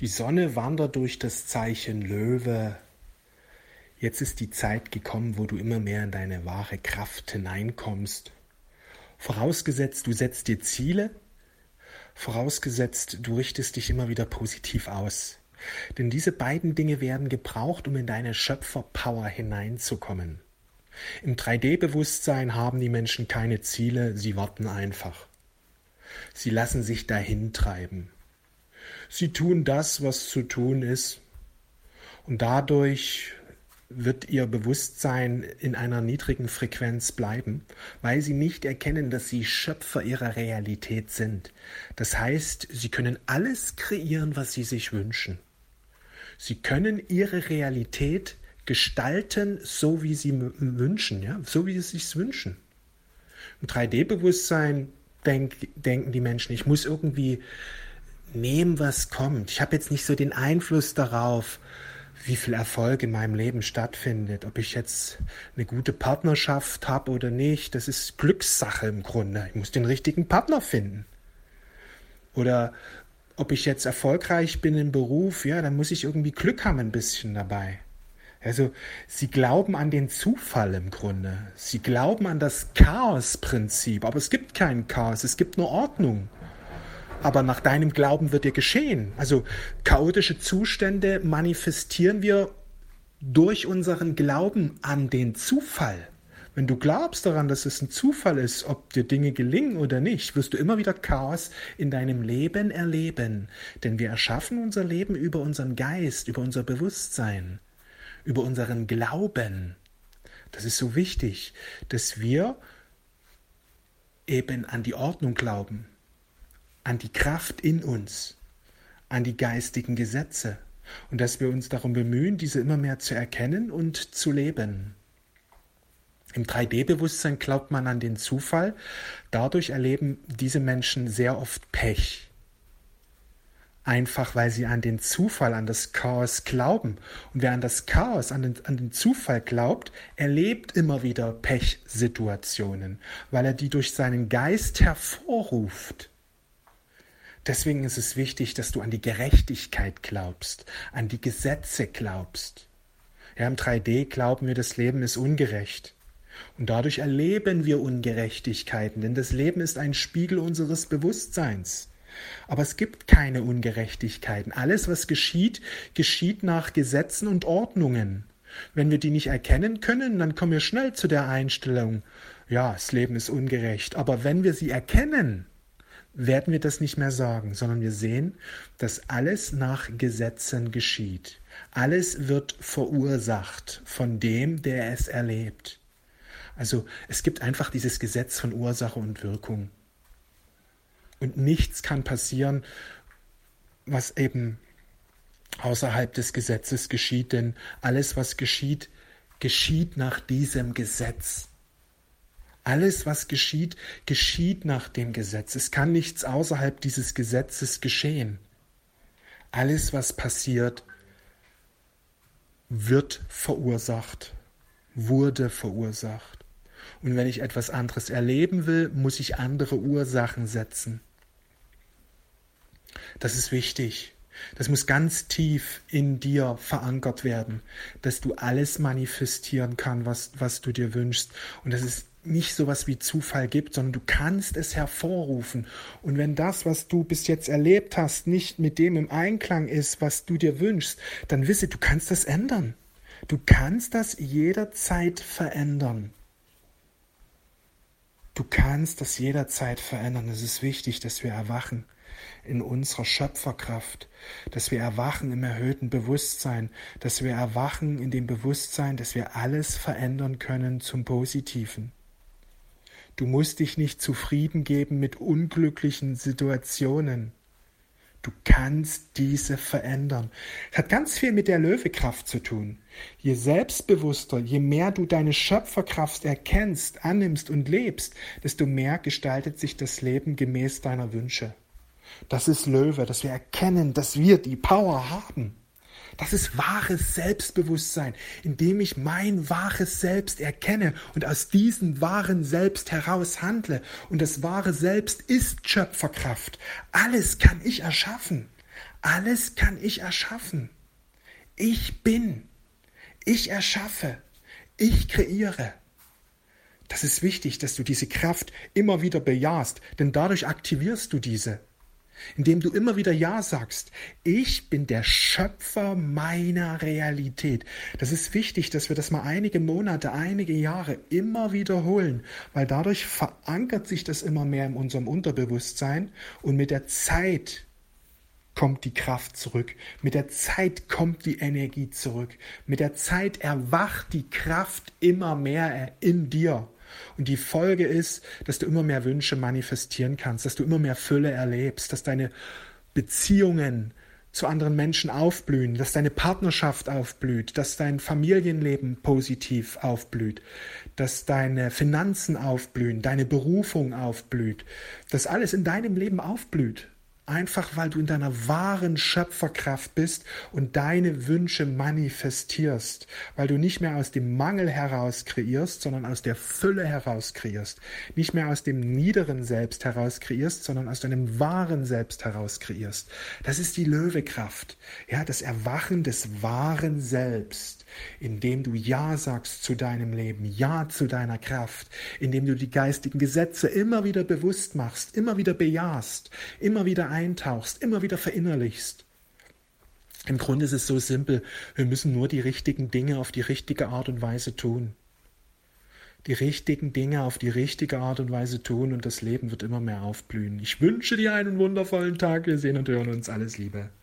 Die Sonne wandert durch das Zeichen Löwe. Jetzt ist die Zeit gekommen, wo du immer mehr in deine wahre Kraft hineinkommst. Vorausgesetzt, du setzt dir Ziele. Vorausgesetzt, du richtest dich immer wieder positiv aus. Denn diese beiden Dinge werden gebraucht, um in deine Schöpferpower hineinzukommen. Im 3D-Bewusstsein haben die Menschen keine Ziele, sie warten einfach. Sie lassen sich dahin treiben. Sie tun das, was zu tun ist, und dadurch wird ihr Bewusstsein in einer niedrigen Frequenz bleiben, weil sie nicht erkennen, dass sie Schöpfer ihrer Realität sind. Das heißt, sie können alles kreieren, was sie sich wünschen. Sie können ihre Realität gestalten, so wie sie wünschen, ja, so wie sie es sich wünschen. Im 3D-Bewusstsein denk, denken die Menschen, ich muss irgendwie nehmen, was kommt. Ich habe jetzt nicht so den Einfluss darauf, wie viel Erfolg in meinem Leben stattfindet. Ob ich jetzt eine gute Partnerschaft habe oder nicht, das ist Glückssache im Grunde. Ich muss den richtigen Partner finden. Oder ob ich jetzt erfolgreich bin im Beruf, ja, dann muss ich irgendwie Glück haben ein bisschen dabei. Also sie glauben an den Zufall im Grunde. Sie glauben an das Chaos-Prinzip. Aber es gibt kein Chaos, es gibt nur Ordnung. Aber nach deinem Glauben wird dir geschehen. Also chaotische Zustände manifestieren wir durch unseren Glauben an den Zufall. Wenn du glaubst daran, dass es ein Zufall ist, ob dir Dinge gelingen oder nicht, wirst du immer wieder Chaos in deinem Leben erleben. Denn wir erschaffen unser Leben über unseren Geist, über unser Bewusstsein über unseren Glauben. Das ist so wichtig, dass wir eben an die Ordnung glauben, an die Kraft in uns, an die geistigen Gesetze und dass wir uns darum bemühen, diese immer mehr zu erkennen und zu leben. Im 3D-Bewusstsein glaubt man an den Zufall, dadurch erleben diese Menschen sehr oft Pech einfach weil sie an den Zufall, an das Chaos glauben. Und wer an das Chaos, an den, an den Zufall glaubt, erlebt immer wieder Pechsituationen, weil er die durch seinen Geist hervorruft. Deswegen ist es wichtig, dass du an die Gerechtigkeit glaubst, an die Gesetze glaubst. Ja, im 3D glauben wir, das Leben ist ungerecht. Und dadurch erleben wir Ungerechtigkeiten, denn das Leben ist ein Spiegel unseres Bewusstseins. Aber es gibt keine Ungerechtigkeiten. Alles, was geschieht, geschieht nach Gesetzen und Ordnungen. Wenn wir die nicht erkennen können, dann kommen wir schnell zu der Einstellung, ja, das Leben ist ungerecht. Aber wenn wir sie erkennen, werden wir das nicht mehr sagen, sondern wir sehen, dass alles nach Gesetzen geschieht. Alles wird verursacht von dem, der es erlebt. Also es gibt einfach dieses Gesetz von Ursache und Wirkung. Und nichts kann passieren, was eben außerhalb des Gesetzes geschieht, denn alles, was geschieht, geschieht nach diesem Gesetz. Alles, was geschieht, geschieht nach dem Gesetz. Es kann nichts außerhalb dieses Gesetzes geschehen. Alles, was passiert, wird verursacht, wurde verursacht. Und wenn ich etwas anderes erleben will, muss ich andere Ursachen setzen. Das ist wichtig. Das muss ganz tief in dir verankert werden, dass du alles manifestieren kannst, was, was du dir wünschst. Und dass es nicht so was wie Zufall gibt, sondern du kannst es hervorrufen. Und wenn das, was du bis jetzt erlebt hast, nicht mit dem im Einklang ist, was du dir wünschst, dann wisse, du kannst das ändern. Du kannst das jederzeit verändern. Du kannst das jederzeit verändern. Es ist wichtig, dass wir erwachen in unserer Schöpferkraft, dass wir erwachen im erhöhten Bewusstsein, dass wir erwachen in dem Bewusstsein, dass wir alles verändern können zum Positiven. Du musst dich nicht zufrieden geben mit unglücklichen Situationen. Du kannst diese verändern. Es hat ganz viel mit der Löwekraft zu tun. Je selbstbewusster, je mehr du deine Schöpferkraft erkennst, annimmst und lebst, desto mehr gestaltet sich das Leben gemäß deiner Wünsche. Das ist Löwe, dass wir erkennen, dass wir die Power haben. Das ist wahres Selbstbewusstsein, indem ich mein wahres Selbst erkenne und aus diesem wahren Selbst heraus handle. Und das wahre Selbst ist Schöpferkraft. Alles kann ich erschaffen. Alles kann ich erschaffen. Ich bin. Ich erschaffe. Ich kreiere. Das ist wichtig, dass du diese Kraft immer wieder bejahst, denn dadurch aktivierst du diese indem du immer wieder Ja sagst. Ich bin der Schöpfer meiner Realität. Das ist wichtig, dass wir das mal einige Monate, einige Jahre immer wiederholen, weil dadurch verankert sich das immer mehr in unserem Unterbewusstsein und mit der Zeit kommt die Kraft zurück. Mit der Zeit kommt die Energie zurück. Mit der Zeit erwacht die Kraft immer mehr in dir. Und die Folge ist, dass du immer mehr Wünsche manifestieren kannst, dass du immer mehr Fülle erlebst, dass deine Beziehungen zu anderen Menschen aufblühen, dass deine Partnerschaft aufblüht, dass dein Familienleben positiv aufblüht, dass deine Finanzen aufblühen, deine Berufung aufblüht, dass alles in deinem Leben aufblüht. Einfach weil du in deiner wahren Schöpferkraft bist und deine Wünsche manifestierst, weil du nicht mehr aus dem Mangel heraus kreierst, sondern aus der Fülle heraus kreierst, nicht mehr aus dem niederen Selbst heraus kreierst, sondern aus deinem wahren Selbst heraus kreierst. Das ist die Löwekraft, ja, das Erwachen des wahren Selbst indem du Ja sagst zu deinem Leben, Ja zu deiner Kraft, indem du die geistigen Gesetze immer wieder bewusst machst, immer wieder bejahst, immer wieder eintauchst, immer wieder verinnerlichst. Im Grunde ist es so simpel, wir müssen nur die richtigen Dinge auf die richtige Art und Weise tun. Die richtigen Dinge auf die richtige Art und Weise tun und das Leben wird immer mehr aufblühen. Ich wünsche dir einen wundervollen Tag. Wir sehen und hören uns. Alles Liebe.